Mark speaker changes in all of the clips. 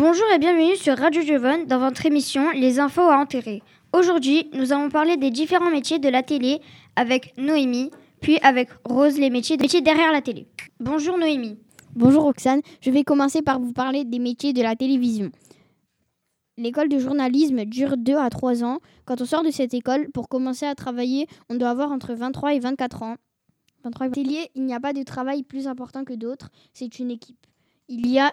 Speaker 1: et bienvenue sur Radio Jevon dans votre émission Les infos à enterrer. Aujourd'hui, nous allons parler des différents métiers de la télé avec Noémie, puis avec Rose, les métiers, métiers derrière la télé. Bonjour Noémie.
Speaker 2: Bonjour Roxane, je vais commencer par vous parler des métiers de la télévision. L'école de journalisme dure 2 à 3 ans. Quand on sort de cette école, pour commencer à travailler, on doit avoir entre 23 et 24 ans. 23 Télé, il n'y a pas de travail plus important que d'autres, c'est une équipe. Il y a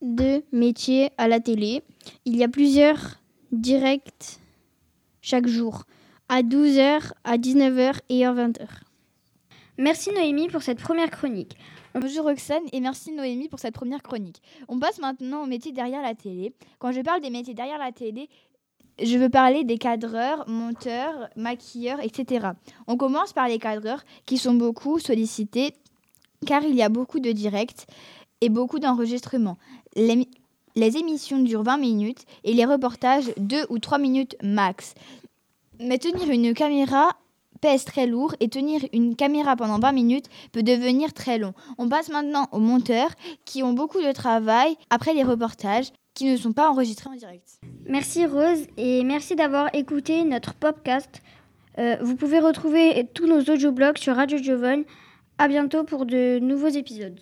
Speaker 2: 62 métiers à la télé. Il y a plusieurs directs chaque jour, à 12h, à 19h et à 20h.
Speaker 1: Merci Noémie pour cette première chronique.
Speaker 3: Bonjour Roxane et merci Noémie pour cette première chronique. On passe maintenant aux métiers derrière la télé. Quand je parle des métiers derrière la télé, je veux parler des cadreurs, monteurs, maquilleurs, etc. On commence par les cadreurs qui sont beaucoup sollicités car il y a beaucoup de directs et beaucoup d'enregistrements. Les, émissions durent 20 minutes et les reportages 2 ou 3 minutes max. Mais tenir une caméra pèse très lourd et tenir une caméra pendant 20 minutes peut devenir très long. On passe maintenant aux monteurs qui ont beaucoup de travail après les reportages qui ne sont pas enregistrés en direct.
Speaker 1: Merci Rose et merci d'avoir écouté notre podcast. Euh, vous pouvez retrouver tous nos audioblogs sur Radio Jovon. À bientôt pour de nouveaux épisodes.